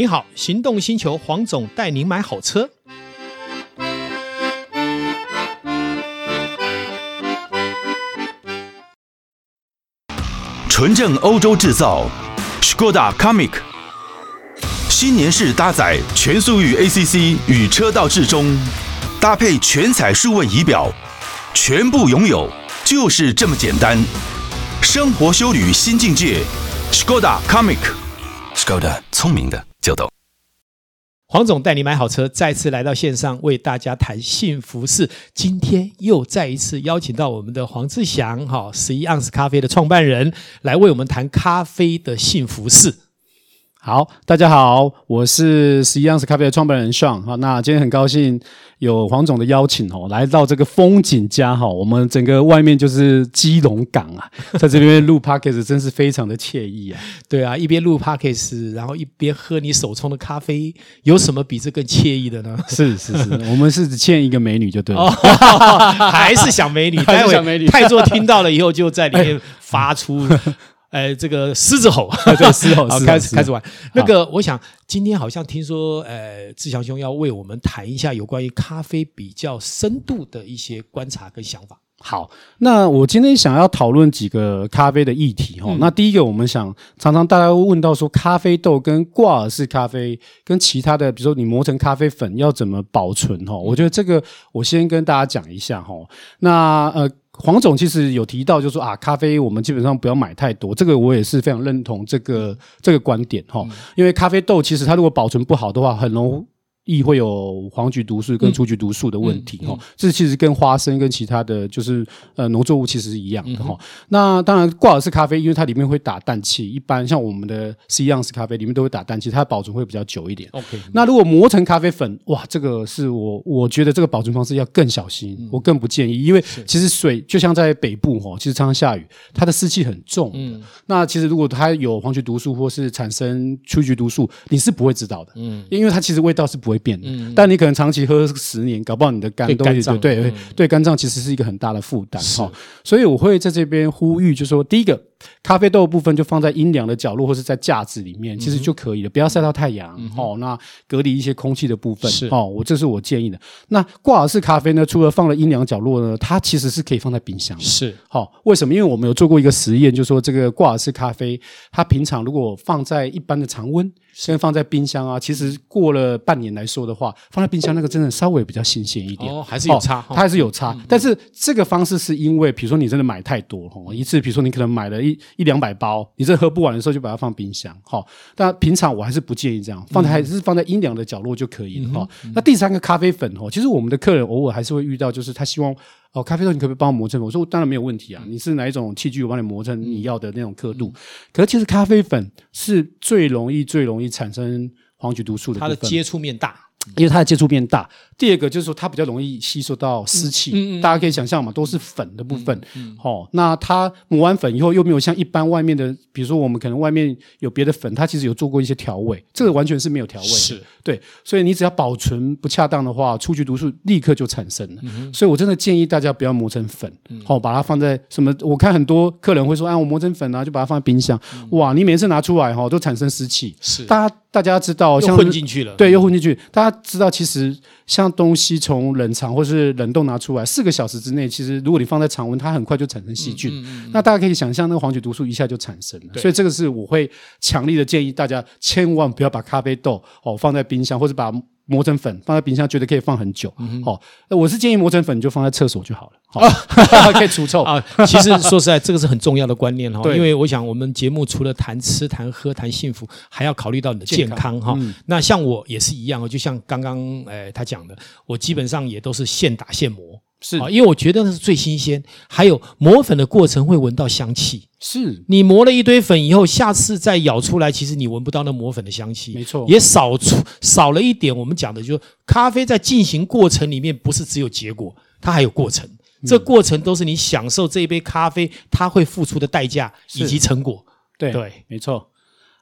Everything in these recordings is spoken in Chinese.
你好，行动星球黄总带您买好车。纯正欧洲制造，Skoda Comic，新年式搭载全速域 ACC 与车道智中，搭配全彩数位仪表，全部拥有就是这么简单。生活修旅新境界，Skoda Comic，Skoda 聪明的。黄总带你买好车，再次来到线上为大家谈幸福事。今天又再一次邀请到我们的黄志祥，哈，十一盎司咖啡的创办人，来为我们谈咖啡的幸福事。好，大家好，我是十一盎司咖啡的创办人 Sean。好，那今天很高兴有黄总的邀请哦，来到这个风景家哈，我们整个外面就是基隆港啊，在这边录 Podcast 真是非常的惬意啊。对啊，一边录 Podcast，然后一边喝你手冲的咖啡，有什么比这更惬意的呢？是是是，我们是只欠一个美女就对了，哦、还是想美女，还是想美女。太座听到了以后就在里面发出。呃，这个狮子吼，对，狮吼，好，开始开始玩。那个，我想今天好像听说，呃，志祥兄要为我们谈一下有关于咖啡比较深度的一些观察跟想法。好，那我今天想要讨论几个咖啡的议题哈。嗯、那第一个，我们想常常大家会问到说，咖啡豆跟挂耳式咖啡跟其他的，比如说你磨成咖啡粉要怎么保存哈？我觉得这个我先跟大家讲一下哈。那呃。黄总其实有提到，就是说啊，咖啡我们基本上不要买太多，这个我也是非常认同这个这个观点哈，因为咖啡豆其实它如果保存不好的话，很容易。易会有黄菊毒素跟出菊毒素的问题哈，这其实跟花生跟其他的就是呃农作物其实是一样的哈。那当然挂耳式咖啡，因为它里面会打氮气，一般像我们的十一盎司咖啡里面都会打氮气，它的保存会比较久一点。OK，那如果磨成咖啡粉，哇，这个是我我觉得这个保存方式要更小心，我更不建议，因为其实水就像在北部哈，其实常常下雨，它的湿气很重。嗯，那其实如果它有黄菊毒素或是产生出菊毒素，你是不会知道的。嗯，因为它其实味道是不会变的，嗯，但你可能长期喝十年，搞不好你的肝都会对对对肝脏其实是一个很大的负担哈，所以我会在这边呼吁，就是说第一个。咖啡豆的部分就放在阴凉的角落，或是在架子里面，其实就可以了。不要晒到太阳，哦，那隔离一些空气的部分，是哦，我这是我建议的。那挂耳式咖啡呢？除了放了阴凉角落呢，它其实是可以放在冰箱。是，好，为什么？因为我们有做过一个实验，就是说这个挂耳式咖啡，它平常如果放在一般的常温，先放在冰箱啊，其实过了半年来说的话，放在冰箱那个真的稍微比较新鲜一点。哦，还是有差，它还是有差。但是这个方式是因为，比如说你真的买太多，哦，一次，比如说你可能买了一。一两百包，你这喝不完的时候就把它放冰箱，好。但平常我还是不建议这样，放在还是放在阴凉的角落就可以了哈。那第三个咖啡粉哦，其实我们的客人偶尔还是会遇到，就是他希望哦，咖啡豆你可不可以帮我磨成粉？我说当然没有问题啊，你是哪一种器具，我帮你磨成你要的那种刻度。可是其实咖啡粉是最容易最容易产生黄曲毒素的，它的接触面大。因为它的接触面大，第二个就是说它比较容易吸收到湿气，嗯嗯、大家可以想象嘛，都是粉的部分，好、那它磨完粉以后又没有像一般外面的，比如说我们可能外面有别的粉，它其实有做过一些调味，这个完全是没有调味，是。对，所以你只要保存不恰当的话，出局毒素立刻就产生了，嗯、所以我真的建议大家不要磨成粉，好、哦，把它放在什么？我看很多客人会说，啊，我磨成粉啊，就把它放在冰箱，嗯、哇，你每次拿出来哈、哦，都产生湿气，是，大家大家知道，像混进去了，对，又混进去，大家。知道其实像东西从冷藏或是冷冻拿出来，四个小时之内，其实如果你放在常温，它很快就产生细菌。嗯嗯嗯、那大家可以想象，那个黄曲毒素一下就产生了。所以这个是我会强力的建议大家，千万不要把咖啡豆哦放在冰箱，或者把。磨成粉放在冰箱，觉得可以放很久。好、我是建议磨成粉你就放在厕所就好了，好哦、可以除臭啊。其实说实在，这个是很重要的观念哈，对因为我想我们节目除了谈吃、谈喝、谈幸福，还要考虑到你的健康哈。嗯、那像我也是一样，就像刚刚诶他讲的，我基本上也都是现打现磨。是啊，因为我觉得那是最新鲜，还有磨粉的过程会闻到香气。是你磨了一堆粉以后，下次再舀出来，其实你闻不到那磨粉的香气。没错，也少出少了一点。我们讲的就是咖啡在进行过程里面，不是只有结果，它还有过程。嗯、这过程都是你享受这一杯咖啡，它会付出的代价以及成果。对对，没错。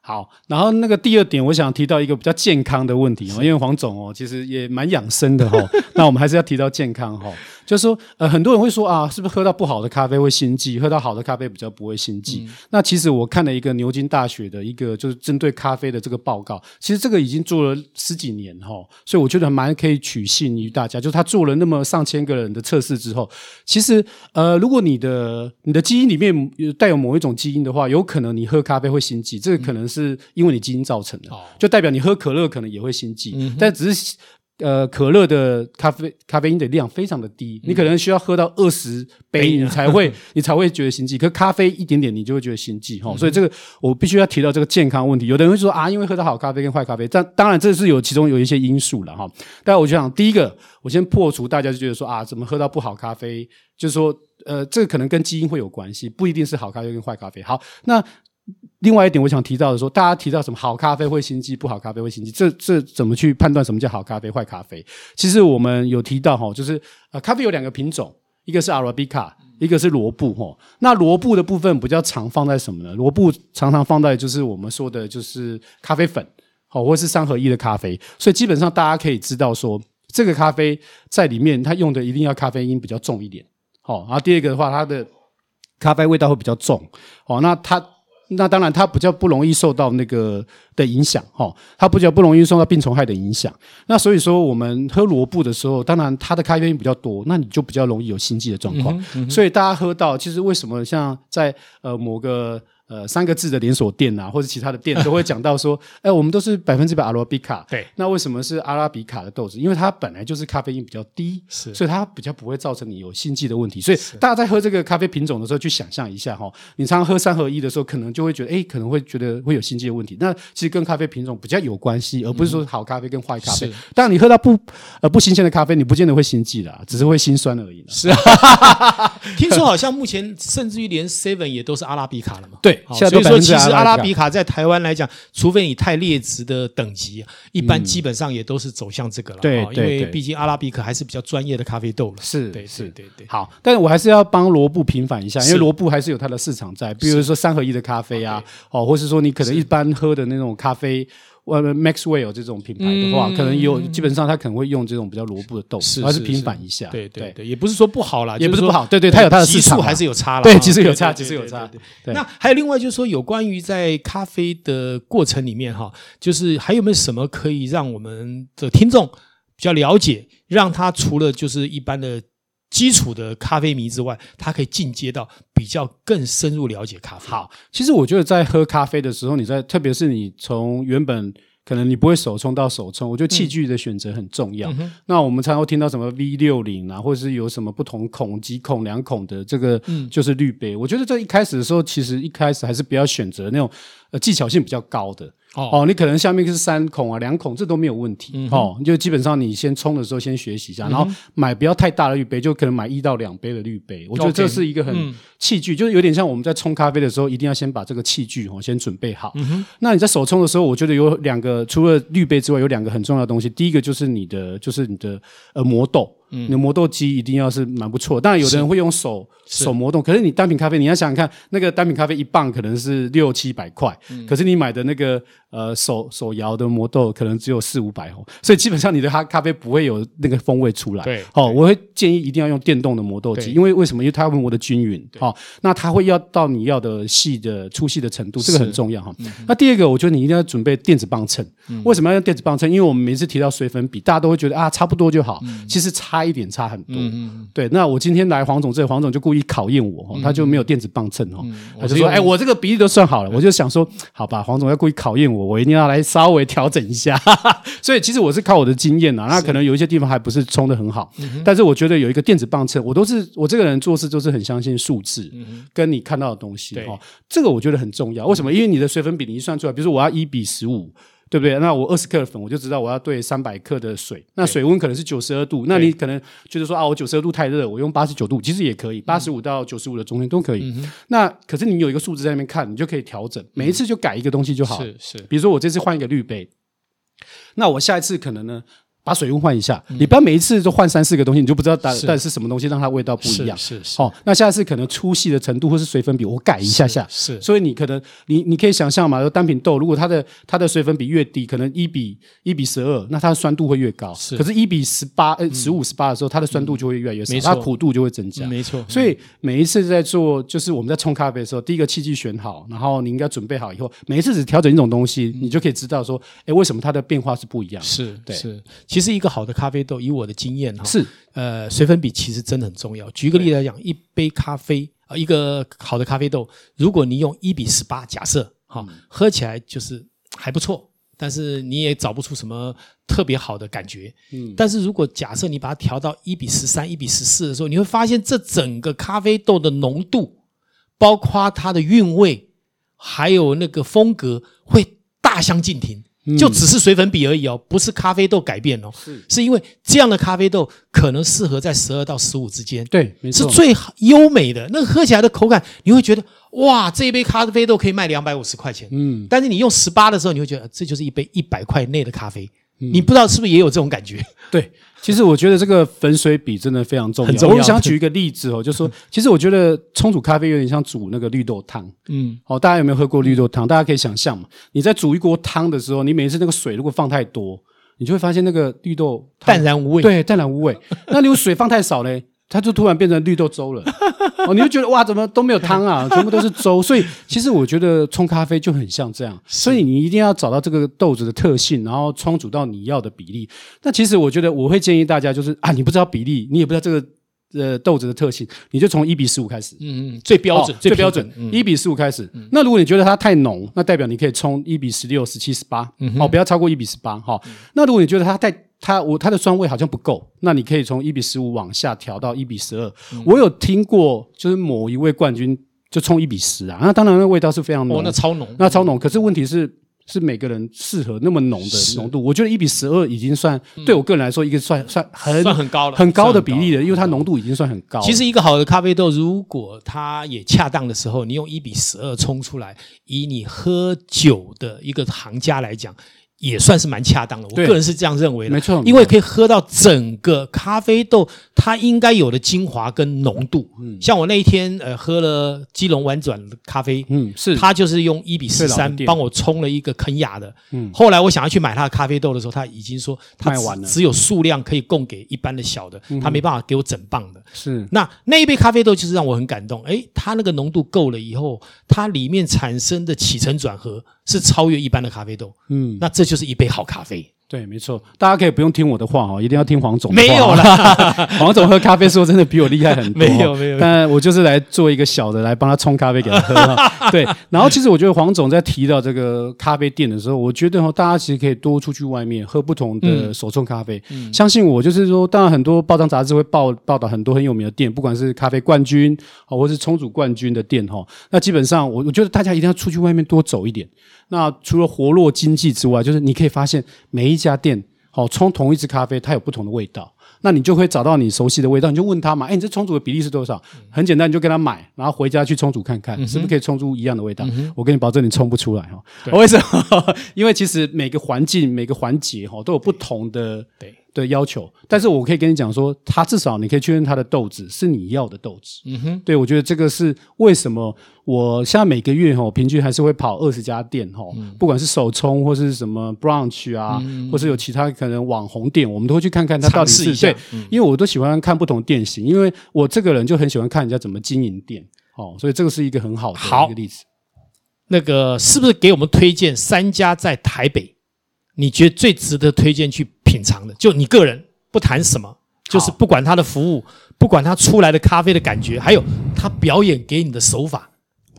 好，然后那个第二点，我想提到一个比较健康的问题哦，因为黄总哦，其实也蛮养生的哈。那我们还是要提到健康哈。就是说，呃，很多人会说啊，是不是喝到不好的咖啡会心悸，喝到好的咖啡比较不会心悸？嗯、那其实我看了一个牛津大学的一个就是针对咖啡的这个报告，其实这个已经做了十几年哈，所以我觉得蛮可以取信于大家。就是他做了那么上千个人的测试之后，其实呃，如果你的你的基因里面有带有某一种基因的话，有可能你喝咖啡会心悸，这个可能是因为你基因造成的，嗯、就代表你喝可乐可能也会心悸，嗯、但只是。呃，可乐的咖啡咖啡因的量非常的低，嗯、你可能需要喝到二十杯，你才会 你才会觉得心悸。可咖啡一点点，你就会觉得心悸哈。嗯、所以这个我必须要提到这个健康问题。有的人会说啊，因为喝到好咖啡跟坏咖啡，但当然这是有其中有一些因素了哈。但我就想，第一个，我先破除大家就觉得说啊，怎么喝到不好咖啡？就是说，呃，这个可能跟基因会有关系，不一定是好咖啡跟坏咖啡。好，那。另外一点，我想提到的说，大家提到什么好咖啡会心悸，不好咖啡会心悸，这这怎么去判断什么叫好咖啡、坏咖啡？其实我们有提到哈，就是呃，咖啡有两个品种，一个是阿拉比卡，一个是罗布哈。那罗布的部分比较常放在什么呢？罗布常常放在就是我们说的就是咖啡粉，好，或是三合一的咖啡。所以基本上大家可以知道说，这个咖啡在里面它用的一定要咖啡因比较重一点，好。然后第二个的话，它的咖啡味道会比较重，好，那它。那当然，它比较不容易受到那个的影响，哈，它比较不容易受到病虫害的影响。那所以说，我们喝萝卜的时候，当然它的咖啡因比较多，那你就比较容易有心悸的状况。嗯嗯、所以大家喝到，其实为什么像在呃某个。呃，三个字的连锁店啊，或者其他的店都会讲到说，哎，我们都是百分之百阿拉比卡。对，那为什么是阿拉比卡的豆子？因为它本来就是咖啡因比较低，是，所以它比较不会造成你有心悸的问题。所以大家在喝这个咖啡品种的时候，去想象一下哈，你常常喝三合一的时候，可能就会觉得，哎，可能会觉得会有心悸的问题。那其实跟咖啡品种比较有关系，而不是说好咖啡跟坏咖啡。嗯、当然，你喝到不呃不新鲜的咖啡，你不见得会心悸啦，只是会心酸而已。是啊，听说好像目前甚至于连 Seven 也都是阿拉比卡了嘛？对。所以说，其实阿拉比卡在台湾来讲，除非你太劣质的等级，一般基本上也都是走向这个了。对，因为毕竟阿拉比卡还是比较专业的咖啡豆了。是，对，是，对，对。好，但是我还是要帮罗布平反一下，因为罗布还是有它的市场在，比如说三合一的咖啡啊，哦，或是说你可能一般喝的那种咖啡。呃，Maxwell 这种品牌的话，可能有基本上他可能会用这种比较罗布的豆，还是平反一下。对对对，也不是说不好啦，也不是不好。对对，它有它的市场，还是有差了。对，其实有差，其实有差。对。那还有另外就是说，有关于在咖啡的过程里面哈，就是还有没有什么可以让我们的听众比较了解，让他除了就是一般的。基础的咖啡迷之外，他可以进阶到比较更深入了解咖啡。好，其实我觉得在喝咖啡的时候，你在特别是你从原本可能你不会手冲到手冲，我觉得器具的选择很重要。嗯、那我们常常会听到什么 V 六零啊，或者是有什么不同孔、几孔、两孔的这个，就是滤杯。嗯、我觉得在一开始的时候，其实一开始还是不要选择那种呃技巧性比较高的。哦，你可能下面是三孔啊，两孔，这都没有问题。哦，就基本上你先冲的时候先学习一下，嗯、然后买不要太大的滤杯，就可能买一到两杯的滤杯。我觉得这是一个很器具，嗯、就是有点像我们在冲咖啡的时候，一定要先把这个器具哦先准备好。嗯、那你在手冲的时候，我觉得有两个，除了滤杯之外，有两个很重要的东西。第一个就是你的，就是你的呃磨豆。嗯，你的磨豆机一定要是蛮不错，当然有的人会用手手磨豆，可是你单品咖啡，你要想想看，那个单品咖啡一磅可能是六七百块，可是你买的那个呃手手摇的磨豆可能只有四五百哦，所以基本上你的咖咖啡不会有那个风味出来。对，好，我会建议一定要用电动的磨豆机，因为为什么？因为它会磨得均匀，好，那它会要到你要的细的粗细的程度，这个很重要哈。那第二个，我觉得你一定要准备电子磅秤。为什么要用电子磅秤？因为我们每次提到水粉比，大家都会觉得啊差不多就好，其实差。差一点差很多，对。那我今天来黄总这，黄总就故意考验我，嗯、他就没有电子磅秤哦，嗯、他就说：“哎、欸，我这个比例都算好了。”我就想说：“好吧，黄总要故意考验我，我一定要来稍微调整一下。”所以其实我是靠我的经验啊，那可能有一些地方还不是冲的很好，是但是我觉得有一个电子磅秤，我都是我这个人做事都是很相信数字，跟你看到的东西哈，对这个我觉得很重要。为什么？因为你的水粉比你一算出来，比如说我要一比十五。对不对？那我二十克的粉，我就知道我要兑三百克的水。那水温可能是九十二度，那你可能就是说啊，我九十二度太热，我用八十九度，其实也可以，八十五到九十五的中间都可以。嗯、那可是你有一个数字在那边看，你就可以调整，每一次就改一个东西就好。是是。比如说我这次换一个滤杯，那我下一次可能呢？把水温换一下，你不要每一次都换三四个东西，你就不知道到底是什么东西让它味道不一样。是是。好，那下次可能粗细的程度或是水粉比，我改一下下。是。所以你可能你你可以想象嘛，单品豆如果它的它的水粉比越低，可能一比一比十二，那它的酸度会越高。是。可是，一比十八呃十五十八的时候，它的酸度就会越来越少，它苦度就会增加。没错。所以每一次在做，就是我们在冲咖啡的时候，第一个器具选好，然后你应该准备好以后，每一次只调整一种东西，你就可以知道说，哎，为什么它的变化是不一样？是对。是。其实一个好的咖啡豆，以我的经验哈，是呃，水粉比其实真的很重要。举个例子来讲，一杯咖啡啊，一个好的咖啡豆，如果你用一比十八，假设哈，喝起来就是还不错，但是你也找不出什么特别好的感觉。嗯，但是如果假设你把它调到一比十三、一比十四的时候，你会发现这整个咖啡豆的浓度，包括它的韵味，还有那个风格，会大相径庭。就只是水粉比而已哦，不是咖啡豆改变哦，是是因为这样的咖啡豆可能适合在十二到十五之间，对，没错，是最优美的。那喝起来的口感，你会觉得哇，这一杯咖啡豆可以卖两百五十块钱，嗯，但是你用十八的时候，你会觉得这就是一杯一百块内的咖啡。你不知道是不是也有这种感觉？对，其实我觉得这个粉水比真的非常重要。重要，我想举一个例子哦，就是说，其实我觉得冲煮咖啡有点像煮那个绿豆汤。嗯，好，大家有没有喝过绿豆汤？大家可以想象嘛，你在煮一锅汤的时候，你每一次那个水如果放太多，你就会发现那个绿豆淡然无味。对，淡然无味。那如果水放太少呢？它就突然变成绿豆粥了，哦，你就觉得哇，怎么都没有汤啊，全部都是粥。所以其实我觉得冲咖啡就很像这样，所以你一定要找到这个豆子的特性，然后冲煮到你要的比例。那其实我觉得我会建议大家就是啊，你不知道比例，你也不知道这个呃豆子的特性，你就从一比十五开始，嗯嗯，最标准，最标准，一比十五开始。那如果你觉得它太浓，那代表你可以冲一比十六、十七、十八，哦，不要超过一比十八，哈。那如果你觉得它太它我它的酸味好像不够，那你可以从一比十五往下调到一比十二。我有听过，就是某一位冠军就冲一比十啊，那当然那味道是非常浓，那超浓，那超浓。可是问题是，是每个人适合那么浓的浓度。我觉得一比十二已经算对我个人来说一个算算很算很高了，很高的比例了，因为它浓度已经算很高。其实一个好的咖啡豆，如果它也恰当的时候，你用一比十二冲出来，以你喝酒的一个行家来讲。也算是蛮恰当的，我个人是这样认为的，没错，因为可以喝到整个咖啡豆它应该有的精华跟浓度。嗯，像我那一天呃喝了基隆婉转咖啡，嗯，是，他就是用一比十三帮我冲了一个肯亚的，嗯，后来我想要去买他的咖啡豆的时候，他已经说他卖完了，只有数量可以供给一般的小的，他没办法给我整磅的。是，那那一杯咖啡豆就是让我很感动，诶，它那个浓度够了以后，它里面产生的起承转合是超越一般的咖啡豆，嗯，那这。就是一杯好咖啡。对，没错，大家可以不用听我的话哦，一定要听黄总。没有啦，黄总喝咖啡说真的比我厉害很多。没有没有，但我就是来做一个小的，来帮他冲咖啡给他喝。对，然后其实我觉得黄总在提到这个咖啡店的时候，我觉得大家其实可以多出去外面喝不同的手冲咖啡。嗯，相信我，就是说，当然很多报章杂志会报报道很多很有名的店，不管是咖啡冠军或是冲煮冠军的店哈。那基本上，我我觉得大家一定要出去外面多走一点。那除了活络经济之外，就是你可以发现每一家店，好冲同一支咖啡，它有不同的味道。那你就会找到你熟悉的味道，你就问他嘛，哎，你这冲煮的比例是多少？很简单，你就跟他买，然后回家去冲煮看看，是不是可以冲出一样的味道？我跟你保证，你冲不出来哈。为什么？因为其实每个环境、每个环节哈都有不同的对。的要求，但是我可以跟你讲说，他至少你可以确认他的豆子是你要的豆子。嗯哼，对，我觉得这个是为什么我现在每个月哈平均还是会跑二十家店哈，嗯、不管是手冲或是什么 brunch 啊，嗯、或是有其他可能网红店，我们都会去看看它到底是对，嗯、因为我都喜欢看不同店型，因为我这个人就很喜欢看人家怎么经营店哦，所以这个是一个很好的一个例子。那个是不是给我们推荐三家在台北？你觉得最值得推荐去品尝的，就你个人不谈什么，就是不管他的服务，不管他出来的咖啡的感觉，还有他表演给你的手法，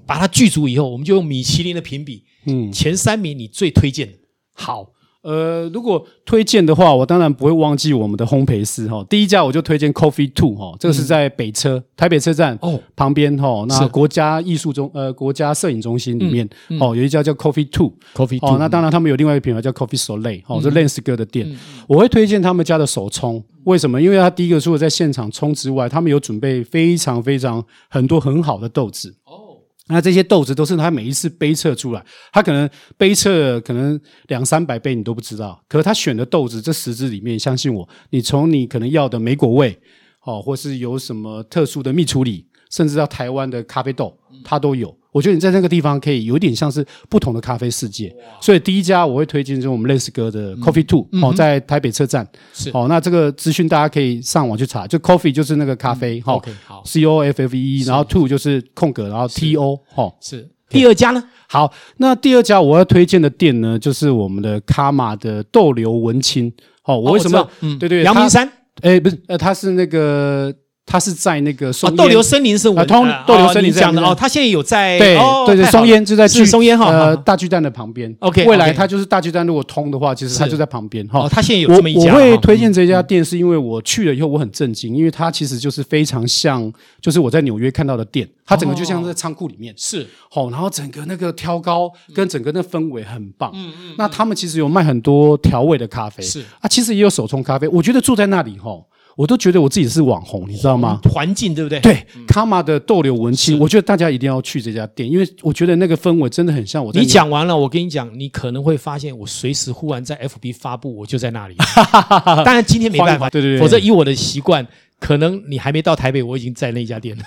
把它具足以后，我们就用米其林的评比，嗯，前三名你最推荐的。好。呃，如果推荐的话，我当然不会忘记我们的烘焙师哈。第一家我就推荐 Coffee Two 哈，这个是在北车、嗯、台北车站哦旁边哈。那国家艺术中呃国家摄影中心里面哦、有一家叫 Coffee Two Coffee Two 哦。那当然他们有另外一个品牌叫 Coffee Soleil 哦，是 Lens 哥的店。嗯、我会推荐他们家的手冲，为什么？因为他第一个除了在现场冲之外，他们有准备非常非常很多很好的豆子哦。那这些豆子都是他每一次杯测出来，他可能杯测可能两三百杯你都不知道，可是他选的豆子这十支里面，相信我，你从你可能要的莓果味，哦，或是有什么特殊的蜜处理，甚至到台湾的咖啡豆，它都有。我觉得你在那个地方可以有点像是不同的咖啡世界，所以第一家我会推荐就是我们 Lens 哥的 Coffee Two 哦，在台北车站。是。哦，那这个资讯大家可以上网去查，就 Coffee 就是那个咖啡哈，OK 好，C O F F E，然后 Two 就是空格，然后 T O 哈，是。第二家呢？好，那第二家我要推荐的店呢，就是我们的卡玛的豆流文青。哦，我为什么？嗯，对对，阳明山，哎，不是，呃，他是那个。他是在那个松豆流森林是我通斗流森林讲的哦，他现在有在对对对松烟就在是松烟哈呃大巨蛋的旁边。OK，未来他就是大巨蛋如果通的话，其实他就在旁边哈。他现在有这么一家。我会推荐这家店，是因为我去了以后我很震惊，因为它其实就是非常像，就是我在纽约看到的店，它整个就像在仓库里面是好，然后整个那个挑高跟整个那氛围很棒。嗯嗯。那他们其实有卖很多调味的咖啡，是啊，其实也有手冲咖啡。我觉得住在那里哈。我都觉得我自己是网红，你知道吗？环境对不对？对，卡玛的逗留文青，我觉得大家一定要去这家店，因为我觉得那个氛围真的很像我。你讲完了，我跟你讲，你可能会发现我随时忽然在 FB 发布，我就在那里。当然今天没办法，对对对，否则以我的习惯，可能你还没到台北，我已经在那家店了。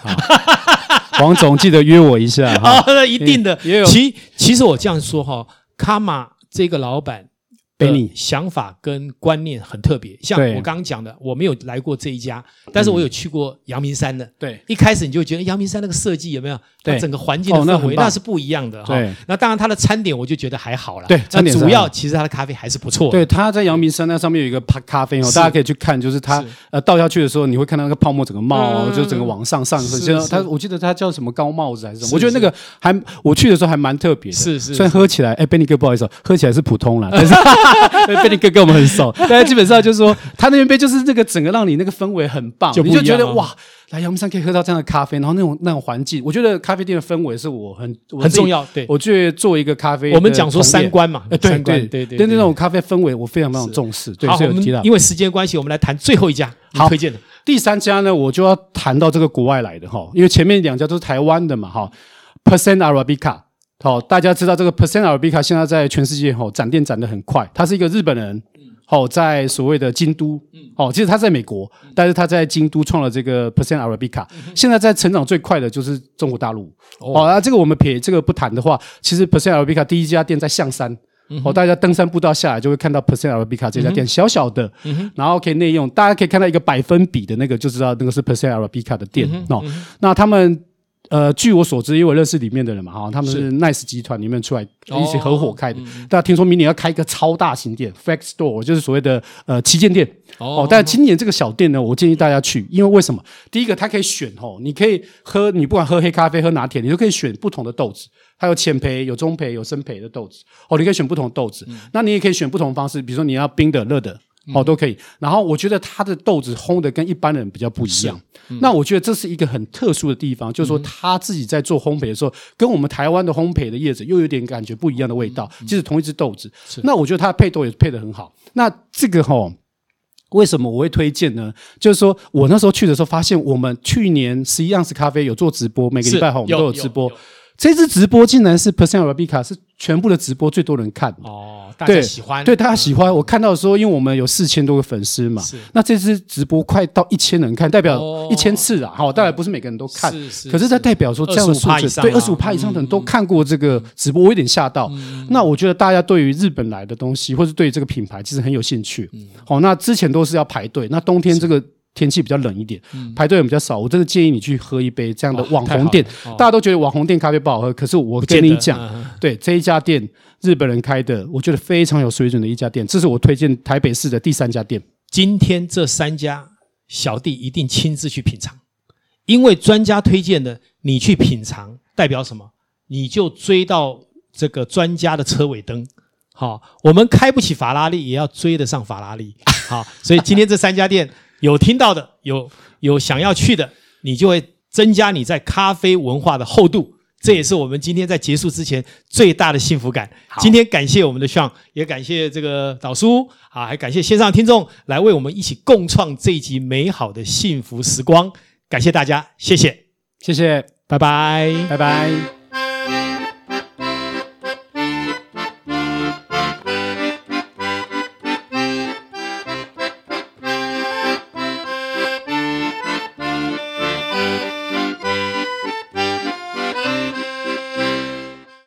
王总记得约我一下哈，那一定的。也有其其实我这样说哈，卡玛这个老板。你想法跟观念很特别，像我刚刚讲的，我没有来过这一家，但是我有去过阳明山的。对，一开始你就觉得阳明山那个设计有没有？对，整个环境的氛围那是不一样的哈。对，那当然它的餐点我就觉得还好了。对，餐点主要其实它的咖啡还是不错。对，它在阳明山那上面有一个咖咖啡哦，大家可以去看，就是它呃倒下去的时候，你会看到那个泡沫整个冒，就整个往上上升。就它，我记得它叫什么高帽子还是什么？我觉得那个还我去的时候还蛮特别的。是是，虽然喝起来，哎，Benny 哥不好意思，喝起来是普通了，但是 Benny 哥。跟我们很熟，大家基本上就是说，他那边杯就是那个整个让你那个氛围很棒，就你就觉得哇，来阳明山可以喝到这样的咖啡，然后那种那种环境，我觉得咖啡店的氛围是我很很重要。对，我觉得作为一个咖啡，我们讲说三观嘛，对对对对，对那种咖啡氛围我非常非常重视。对，所以我提到，因为时间关系，我们来谈最后一家好推荐的第三家呢，我就要谈到这个国外来的哈，因为前面两家都是台湾的嘛哈，Percent Arabica。好，大家知道这个 Percent Arabica 现在在全世界吼展店展得很快，他是一个日本人。哦，在所谓的京都，哦，其实他在美国，但是他在京都创了这个 Percent Arabica，现在在成长最快的就是中国大陆。哦，那这个我们撇这个不谈的话，其实 Percent Arabica 第一家店在象山，哦，大家登山步道下来就会看到 Percent Arabica 这家店，小小的，然后可以内用，大家可以看到一个百分比的那个，就知道那个是 Percent Arabica 的店。哦，那他们。呃，据我所知，因为我认识里面的人嘛，哈，他们是 Nice 集团里面出来一起合伙开的。大家听说明年要开一个超大型店，Flex Store，就是所谓的呃旗舰店。哦，但今年这个小店呢，我建议大家去，因为为什么？第一个，它可以选哦，你可以喝，你不管喝黑咖啡、喝拿铁，你都可以选不同的豆子。它有浅焙、有中焙、有深焙的豆子。哦，你可以选不同的豆子。那你也可以选不同的方式，比如说你要冰的、热的。哦，都可以。然后我觉得他的豆子烘的跟一般人比较不一样。嗯、那我觉得这是一个很特殊的地方，就是说他自己在做烘焙的时候，跟我们台湾的烘焙的叶子又有点感觉不一样的味道。即使同一只豆子，那我觉得它的配豆也配得很好。那这个哈、哦，为什么我会推荐呢？就是说我那时候去的时候，发现我们去年十一样式咖啡有做直播，每个礼拜哈我们都有直播。这次直播竟然是 Percent Arabica 是全部的直播最多人看哦，大家喜欢，对大家喜欢。我看到的时候，因为我们有四千多个粉丝嘛，是那这次直播快到一千人看，代表一千次啊，好，当然不是每个人都看，是是，可是，它代表说这样的数字，对二十五趴以上的人都看过这个直播，我有点吓到。那我觉得大家对于日本来的东西，或是对于这个品牌，其实很有兴趣。好，那之前都是要排队，那冬天这个。天气比较冷一点，排队人比较少。我真的建议你去喝一杯这样的网红店。大家都觉得网红店咖啡不好喝，可是我跟你讲，对这一家店，日本人开的，我觉得非常有水准的一家店。这是我推荐台北市的第三家店。今天这三家小弟一定亲自去品尝，因为专家推荐的，你去品尝代表什么？你就追到这个专家的车尾灯。好，我们开不起法拉利，也要追得上法拉利。好，所以今天这三家店。有听到的，有有想要去的，你就会增加你在咖啡文化的厚度。这也是我们今天在结束之前最大的幸福感。今天感谢我们的 Sean，也感谢这个导叔啊，还感谢线上的听众来为我们一起共创这一集美好的幸福时光。感谢大家，谢谢，谢谢，拜拜，拜拜。